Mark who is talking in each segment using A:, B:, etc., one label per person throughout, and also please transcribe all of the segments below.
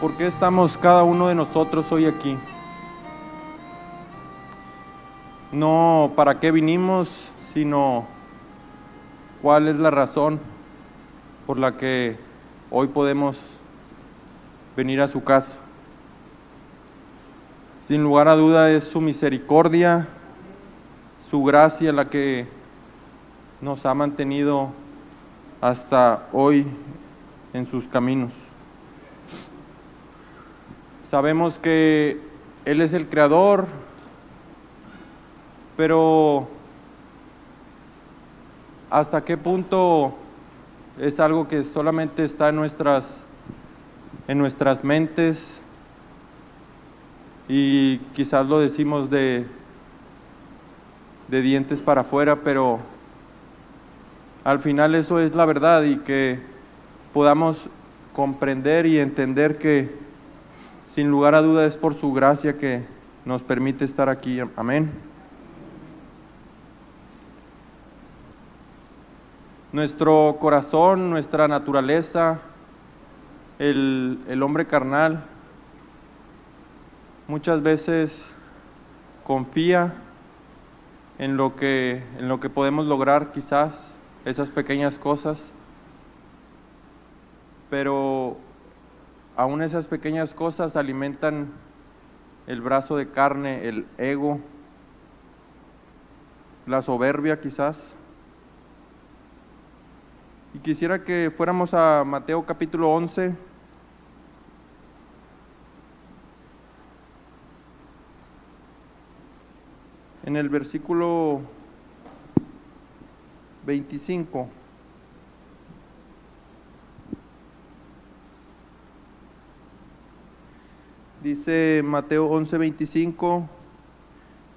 A: ¿por qué estamos cada uno de nosotros hoy aquí? No para qué vinimos, sino cuál es la razón por la que hoy podemos venir a su casa. Sin lugar a duda es su misericordia, su gracia la que nos ha mantenido hasta hoy en sus caminos. Sabemos que Él es el creador, pero ¿hasta qué punto es algo que solamente está en nuestras, en nuestras mentes? Y quizás lo decimos de, de dientes para afuera, pero al final eso es la verdad y que podamos comprender y entender que sin lugar a duda es por su gracia que nos permite estar aquí. Amén. Nuestro corazón, nuestra naturaleza, el, el hombre carnal, muchas veces confía en lo que, en lo que podemos lograr quizás, esas pequeñas cosas, pero aún esas pequeñas cosas alimentan el brazo de carne, el ego, la soberbia quizás. Y quisiera que fuéramos a Mateo capítulo 11. En el versículo 25. Dice Mateo 11:25,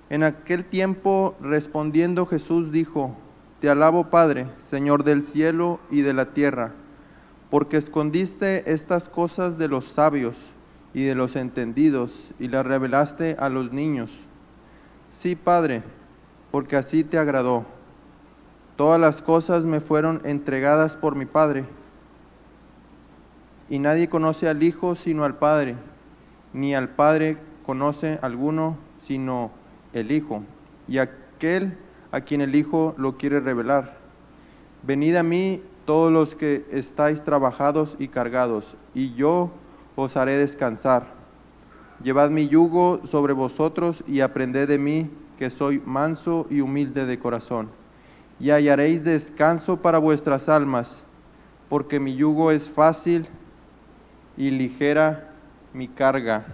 A: en aquel tiempo respondiendo Jesús dijo, Te alabo Padre, Señor del cielo y de la tierra, porque escondiste estas cosas de los sabios y de los entendidos y las revelaste a los niños. Sí, Padre, porque así te agradó. Todas las cosas me fueron entregadas por mi Padre, y nadie conoce al Hijo sino al Padre ni al Padre conoce alguno sino el Hijo, y aquel a quien el Hijo lo quiere revelar. Venid a mí todos los que estáis trabajados y cargados, y yo os haré descansar. Llevad mi yugo sobre vosotros y aprended de mí, que soy manso y humilde de corazón, y hallaréis descanso para vuestras almas, porque mi yugo es fácil y ligera mi carga.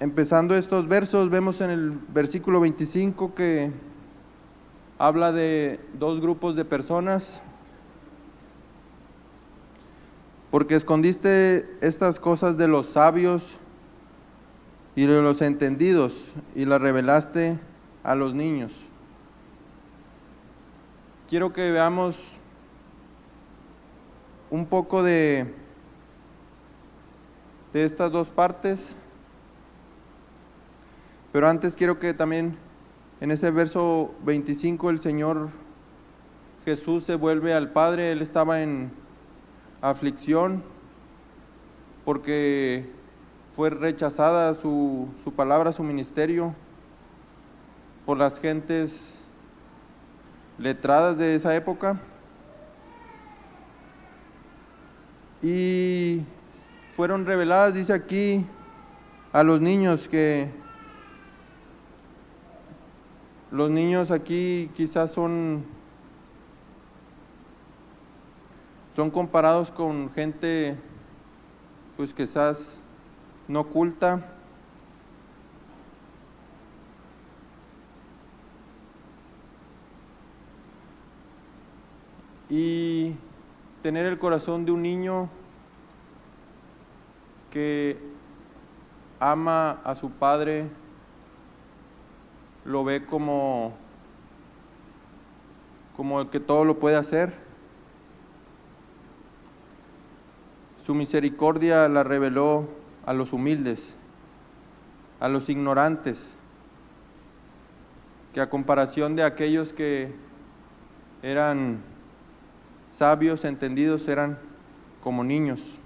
A: Empezando estos versos, vemos en el versículo 25 que habla de dos grupos de personas. Porque escondiste estas cosas de los sabios y de los entendidos y las revelaste a los niños. Quiero que veamos un poco de de estas dos partes. Pero antes quiero que también en ese verso 25 el Señor Jesús se vuelve al Padre, Él estaba en aflicción porque fue rechazada su, su palabra, su ministerio por las gentes letradas de esa época. Y fueron reveladas, dice aquí, a los niños que los niños aquí quizás son son comparados con gente pues quizás no culta. Y tener el corazón de un niño que ama a su padre, lo ve como, como el que todo lo puede hacer. Su misericordia la reveló a los humildes, a los ignorantes, que a comparación de aquellos que eran sabios, entendidos, eran como niños.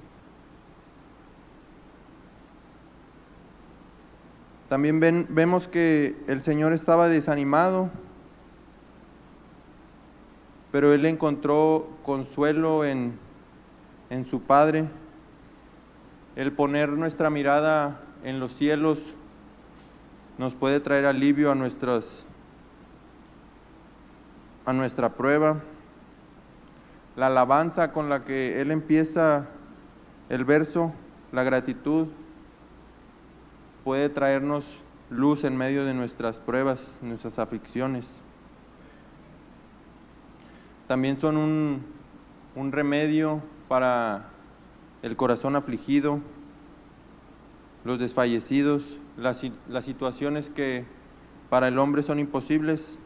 A: También ven- vemos que el Señor estaba desanimado, pero él encontró consuelo en, en su Padre. El poner nuestra mirada en los cielos nos puede traer alivio a nuestras a nuestra prueba. La alabanza con la que él empieza el verso, la gratitud, puede traernos luz en medio de nuestras pruebas, nuestras aflicciones. También son un, un remedio para el corazón afligido, los desfallecidos, las, las situaciones que para el hombre son imposibles.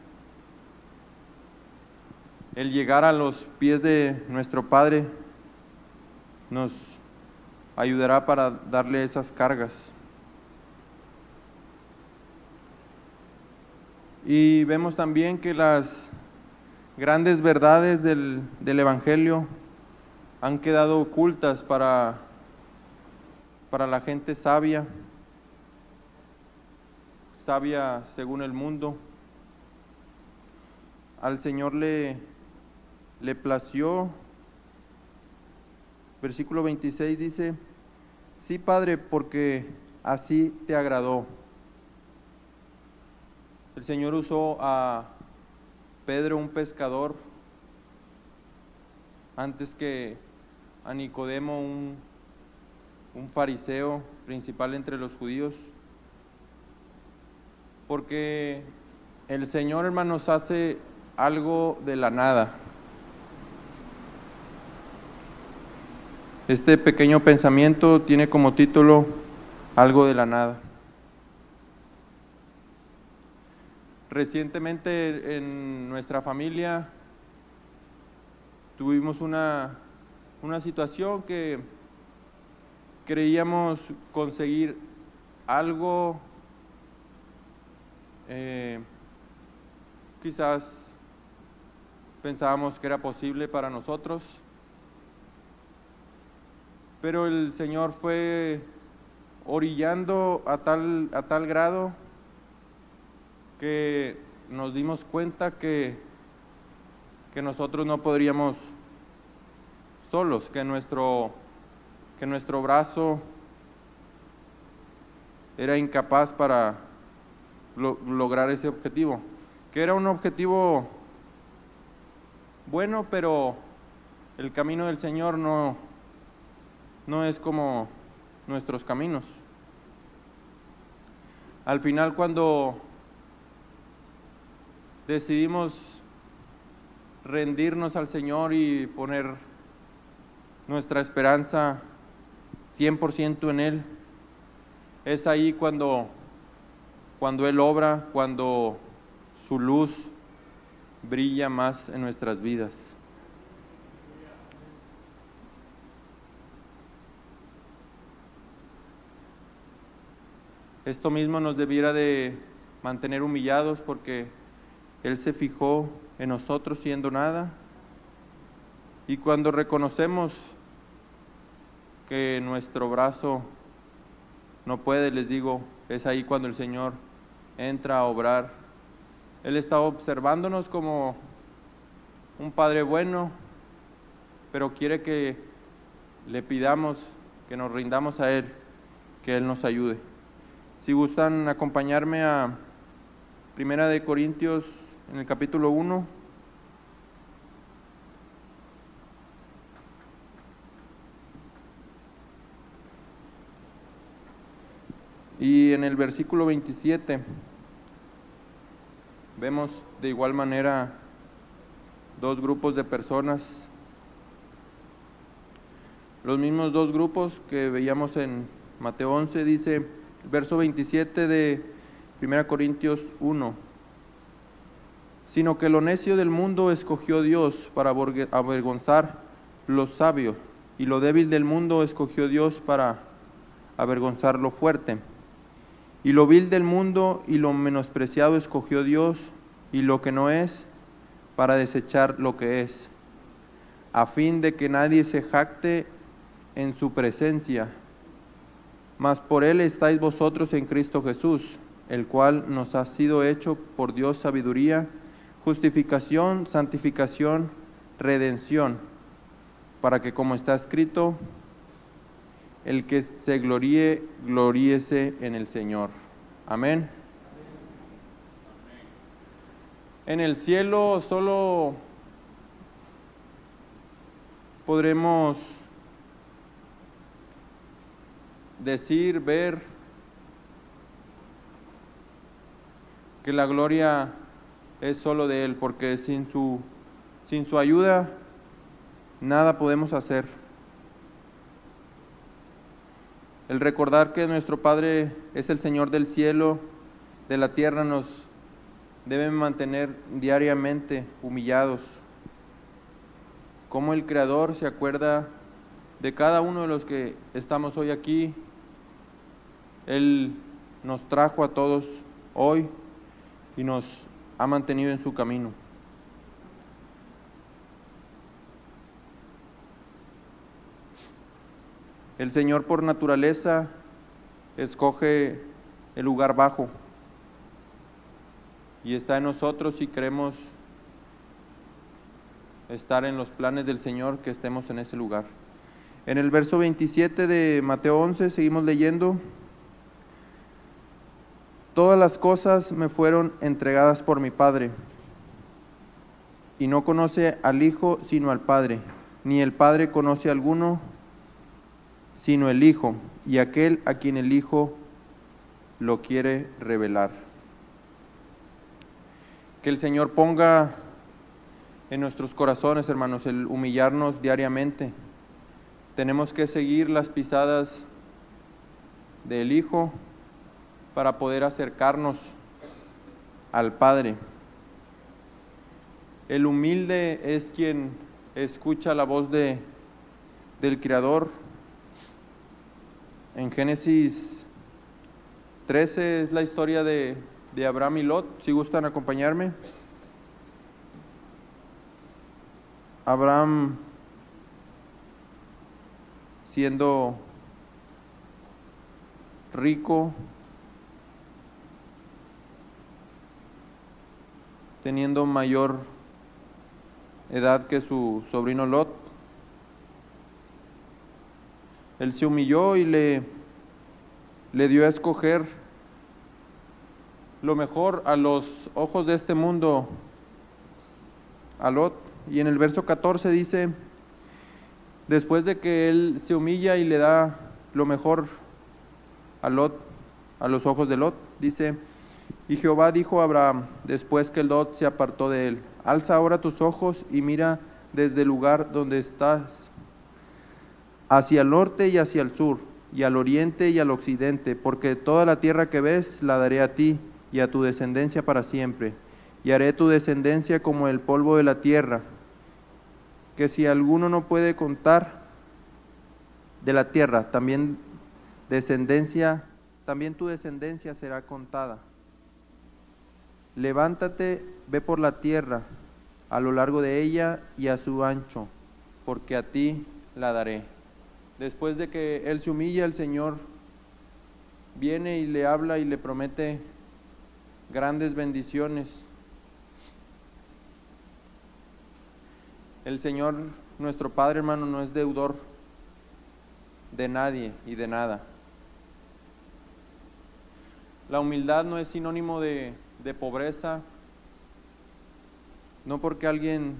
A: El llegar a los pies de nuestro Padre nos ayudará para darle esas cargas. Y vemos también que las grandes verdades del, del Evangelio han quedado ocultas para, para la gente sabia, sabia según el mundo. Al Señor le, le plació, versículo 26 dice, sí Padre, porque así te agradó. El Señor usó a Pedro, un pescador, antes que a Nicodemo, un, fariseo principal entre los judíos, porque el Señor, hermanos, hace algo de la nada. Este pequeño pensamiento tiene como título Algo de la nada. Recientemente en nuestra familia tuvimos una, una situación que creíamos conseguir algo, eh, quizás pensábamos que era posible para nosotros, pero el Señor fue orillando a tal, a tal grado que nos dimos cuenta que, que nosotros no podríamos solos, que nuestro, que nuestro brazo era incapaz para lo- lograr ese objetivo, que era un objetivo bueno, pero el camino del Señor no, no es como nuestros caminos. Al final cuando decidimos rendirnos al Señor y poner nuestra esperanza 100% en Él, es ahí cuando, cuando Él obra, cuando su luz brilla más en nuestras vidas. Esto mismo nos debiera de mantener humillados porque Él se fijó en nosotros siendo nada. Y cuando reconocemos que nuestro brazo no puede, les digo, es ahí cuando el Señor entra a obrar. Él está observándonos como un Padre bueno, pero quiere que le pidamos, que nos rindamos a Él, que Él nos ayude. Si gustan acompañarme a Primera de Corintios en el capítulo 1. Y en el versículo 27 vemos de igual manera dos grupos de personas, los mismos dos grupos que veíamos en Mateo 11, dice, verso 27 de 1 Corintios 1, sino que lo necio del mundo escogió Dios para avergonzar lo sabio, y lo débil del mundo escogió Dios para avergonzar lo fuerte. Y lo vil del mundo y lo menospreciado escogió Dios, y lo que no es, para desechar lo que es, a fin de que nadie se jacte en su presencia, Mas por él estáis vosotros en Cristo Jesús, el cual nos ha sido hecho por Dios sabiduría, justificación, santificación, redención, para que como está escrito, el que se gloríe, gloríese en el Señor. Amén. En el cielo solo podremos decir, ver que la gloria es solo de Él, porque sin su, sin su ayuda nada podemos hacer. El recordar que nuestro Padre es el Señor del cielo, de la tierra, nos debe mantener diariamente humillados. Como el Creador se acuerda de cada uno de los que estamos hoy aquí. Él nos trajo a todos hoy y nos ha mantenido en su camino. El Señor por naturaleza escoge el lugar bajo y está en nosotros si queremos estar en los planes del Señor, que estemos en ese lugar. En el verso 27 de Mateo 11 seguimos leyendo. Todas las cosas me fueron entregadas por mi Padre, y no conoce al Hijo sino al Padre, ni el Padre conoce a alguno sino el Hijo, y aquel a quien el Hijo lo quiere revelar. Que el Señor ponga en nuestros corazones, hermanos, el humillarnos diariamente. Tenemos que seguir las pisadas del Hijo para poder acercarnos al Padre. El humilde es quien escucha la voz de, del Creador. En Génesis 13 es la historia de, de Abraham y Lot, si gustan acompañarme. Abraham siendo rico, teniendo mayor edad que su sobrino Lot. Él se humilló y le, le dio a escoger lo mejor a los ojos de este mundo a Lot y en el verso 14 dice, después de que él se humilla y le da lo mejor a Lot, a los ojos de Lot, dice, y Jehová dijo a Abraham, después que Lot se apartó de él, alza ahora tus ojos y mira desde el lugar donde estás, hacia el norte y hacia el sur, y al oriente y al occidente, porque toda la tierra que ves la daré a ti y a tu descendencia para siempre y haré tu descendencia como el polvo de la tierra, que si alguno no puede contar de la tierra, también descendencia, también tu descendencia será contada. Levántate, ve por la tierra, a lo largo de ella y a su ancho, porque a ti la daré. Después de que él se humilla, el Señor viene y le habla y le promete grandes bendiciones El Señor, nuestro Padre hermano, no es deudor de nadie y de nada. La humildad no es sinónimo de, de pobreza, no porque alguien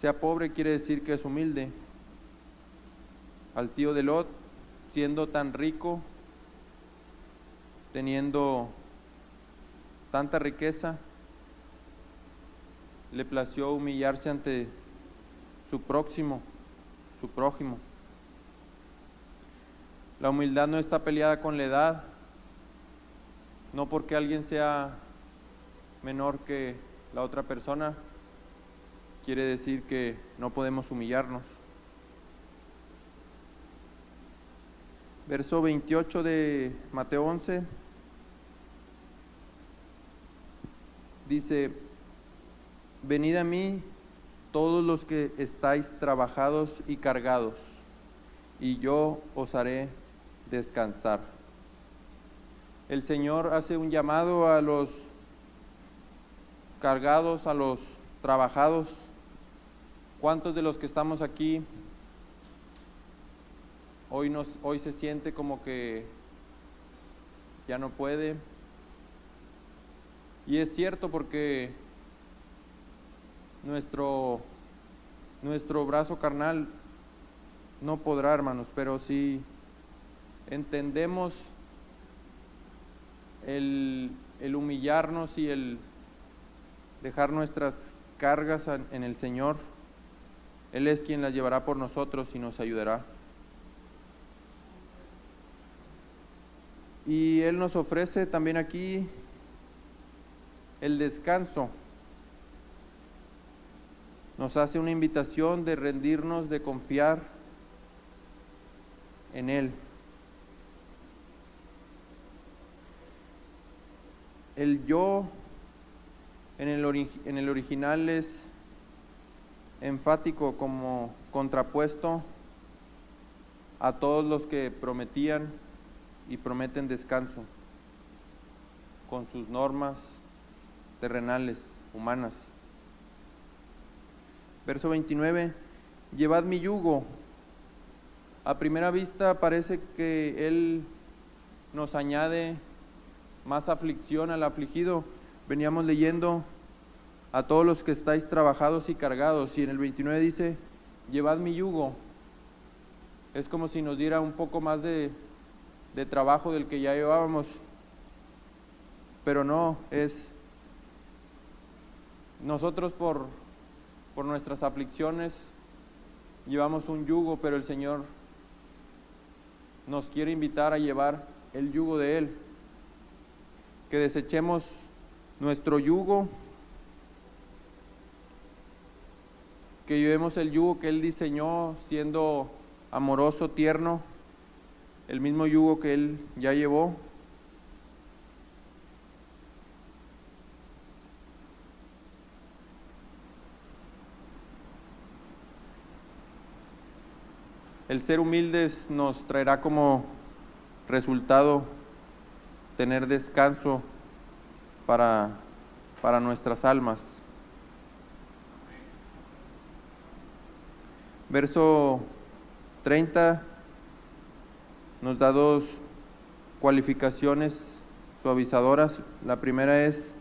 A: sea pobre quiere decir que es humilde. Al tío de Lot, siendo tan rico, teniendo tanta riqueza, le plació humillarse ante su próximo, su prójimo. La humildad no está peleada con la edad, no porque alguien sea menor que la otra persona, quiere decir que no podemos humillarnos. Verso 28 de Mateo 11 dice, Venid a mí todos los que estáis trabajados y cargados, y yo os haré descansar. El Señor hace un llamado a los cargados, a los trabajados. ¿Cuántos de los que estamos aquí hoy, nos, hoy se siente como que ya no puede? Y es cierto porque nuestro, nuestro brazo carnal no podrá, hermanos, pero si entendemos el, humillarnos y el dejar nuestras cargas en el Señor, Él es quien las llevará por nosotros y nos ayudará. Y Él nos ofrece también aquí el descanso. Nos hace una invitación de rendirnos, de confiar en Él. El yo en el, original es enfático como contrapuesto a todos los que prometían y prometen descanso con sus normas terrenales, humanas. Verso 29, llevad mi yugo. A primera vista parece que Él nos añade más aflicción al afligido. Veníamos leyendo a todos los que estáis trabajados y cargados. Y en el 29 dice, llevad mi yugo. Es como si nos diera un poco más de, trabajo del que ya llevábamos. Pero no, es nosotros por, por nuestras aflicciones llevamos un yugo, pero el Señor nos quiere invitar a llevar el yugo de Él. Que desechemos nuestro yugo, que llevemos el yugo que Él diseñó siendo amoroso, tierno, el mismo yugo que Él ya llevó. El ser humildes nos traerá como resultado tener descanso para, para nuestras almas. Verso 30 nos da dos cualificaciones suavizadoras. La primera es,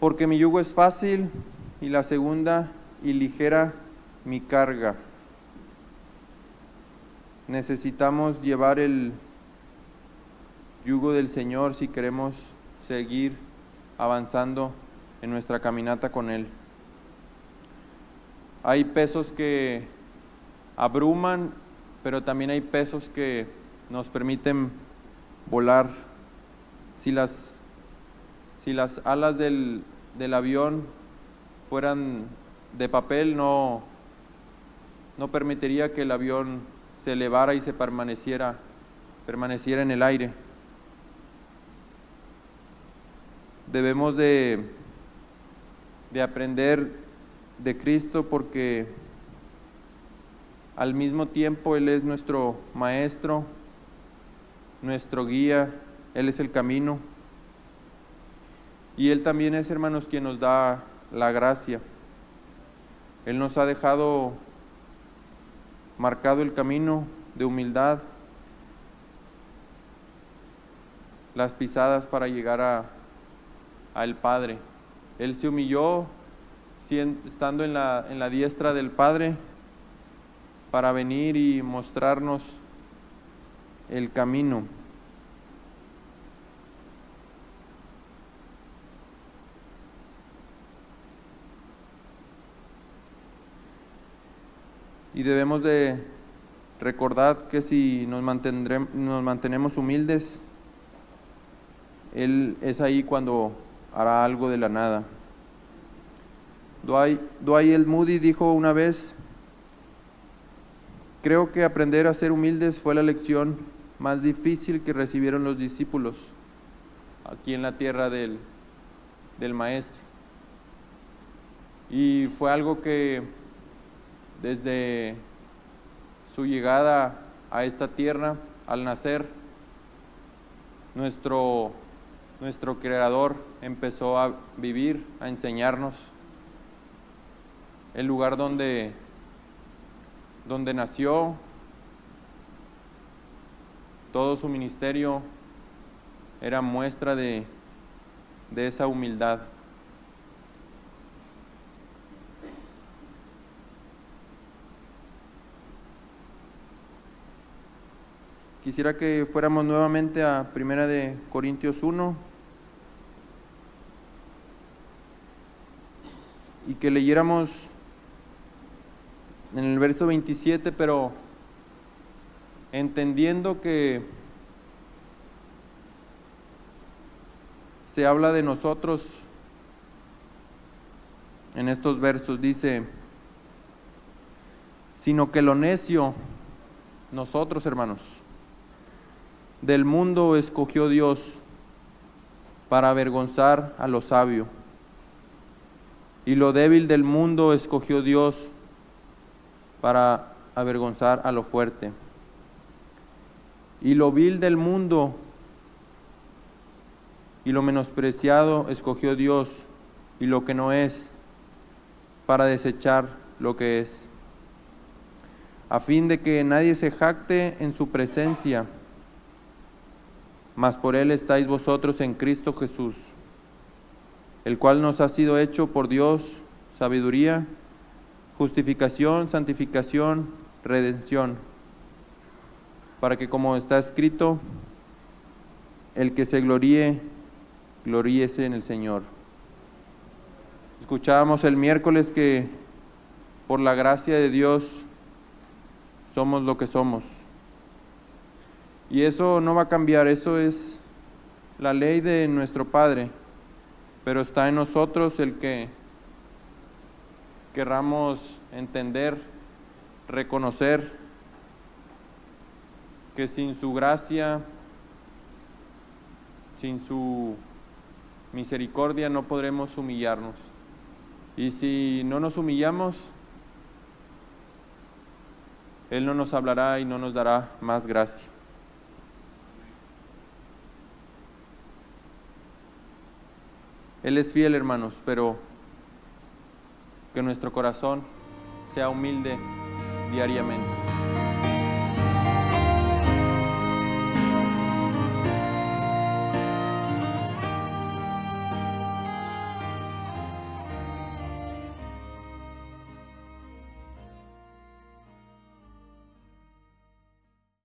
A: porque mi yugo es fácil, y la segunda, y ligera mi carga necesitamos llevar el yugo del Señor si queremos seguir avanzando en nuestra caminata con Él. Hay pesos que abruman, pero también hay pesos que nos permiten volar. Si las, si las alas del, del avión fueran de papel, no, no permitiría que el avión se elevara y se permaneciera, permaneciera en el aire. Debemos de, de aprender de Cristo porque al mismo tiempo Él es nuestro maestro, nuestro guía, Él es el camino. Y Él también es, hermanos, quien nos da la gracia. Él nos ha dejado marcado el camino de humildad, las pisadas para llegar a, al Padre. Él se humilló estando en la, en la diestra del Padre para venir y mostrarnos el camino. y debemos de recordar que si nos, nos mantenemos humildes, Él es ahí cuando hará algo de la nada. Dwight, el Moody dijo una vez, creo que aprender a ser humildes fue la lección más difícil que recibieron los discípulos aquí en la tierra del, del Maestro. Y fue algo que desde su llegada a esta tierra, al nacer, nuestro, nuestro Creador empezó a vivir, a enseñarnos el lugar donde, donde nació, todo su ministerio era muestra de, de esa humildad. Quisiera que fuéramos nuevamente a Primera de Corintios 1 y que leyéramos en el verso 27, pero entendiendo que se habla de nosotros en estos versos, dice, sino que lo necio, nosotros hermanos, del mundo escogió Dios para avergonzar a lo sabio. Y lo débil del mundo escogió Dios para avergonzar a lo fuerte. Y lo vil del mundo y lo menospreciado escogió Dios y lo que no es para desechar lo que es, a fin de que nadie se jacte en su presencia mas por él estáis vosotros en Cristo Jesús, el cual nos ha sido hecho por Dios sabiduría, justificación, santificación, redención, para que como está escrito, el que se gloríe, gloríese en el Señor. Escuchábamos el miércoles que por la gracia de Dios somos lo que somos. Y eso no va a cambiar, eso es la ley de nuestro Padre, pero está en nosotros el que querramos entender, reconocer que sin su gracia, sin su misericordia no podremos humillarnos. Y si no nos humillamos, Él no nos hablará y no nos dará más gracia. Él es fiel, hermanos, pero que nuestro corazón sea humilde diariamente.